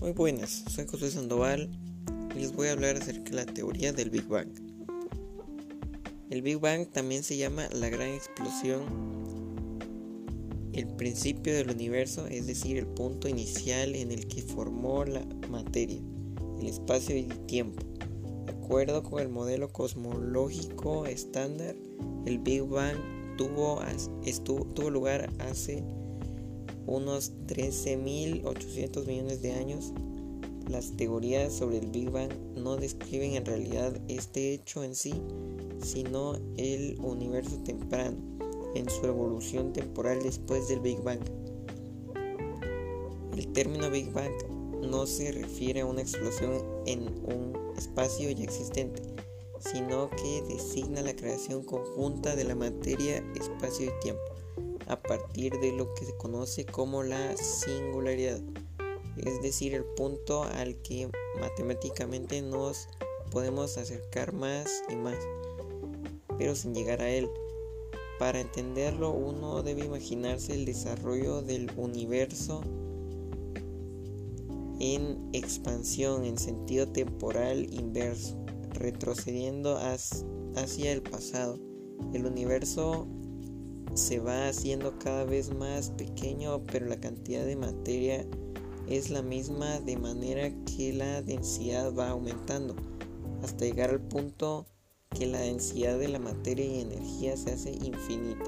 Muy buenas, soy José Sandoval y les voy a hablar acerca de la teoría del Big Bang. El Big Bang también se llama la gran explosión, el principio del universo, es decir, el punto inicial en el que formó la materia, el espacio y el tiempo. De acuerdo con el modelo cosmológico estándar, el Big Bang tuvo, tuvo lugar hace unos 13.800 millones de años, las teorías sobre el Big Bang no describen en realidad este hecho en sí, sino el universo temprano, en su evolución temporal después del Big Bang. El término Big Bang no se refiere a una explosión en un espacio ya existente, sino que designa la creación conjunta de la materia, espacio y tiempo a partir de lo que se conoce como la singularidad, es decir, el punto al que matemáticamente nos podemos acercar más y más, pero sin llegar a él. Para entenderlo uno debe imaginarse el desarrollo del universo en expansión en sentido temporal inverso, retrocediendo hacia el pasado. El universo se va haciendo cada vez más pequeño, pero la cantidad de materia es la misma de manera que la densidad va aumentando hasta llegar al punto que la densidad de la materia y energía se hace infinita.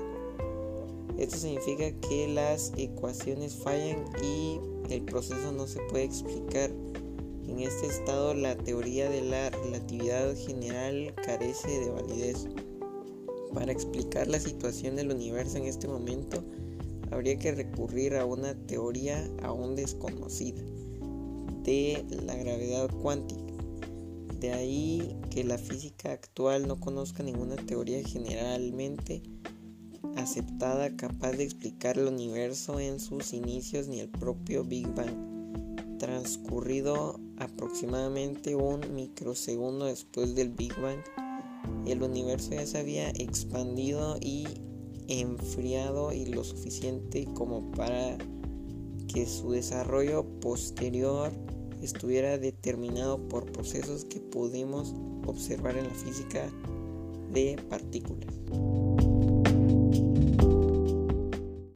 Esto significa que las ecuaciones fallan y el proceso no se puede explicar. En este estado la teoría de la relatividad general carece de validez. Para explicar la situación del universo en este momento, habría que recurrir a una teoría aún desconocida de la gravedad cuántica. De ahí que la física actual no conozca ninguna teoría generalmente aceptada capaz de explicar el universo en sus inicios ni el propio Big Bang. Transcurrido aproximadamente un microsegundo después del Big Bang, el universo ya se había expandido y enfriado y lo suficiente como para que su desarrollo posterior estuviera determinado por procesos que pudimos observar en la física de partículas.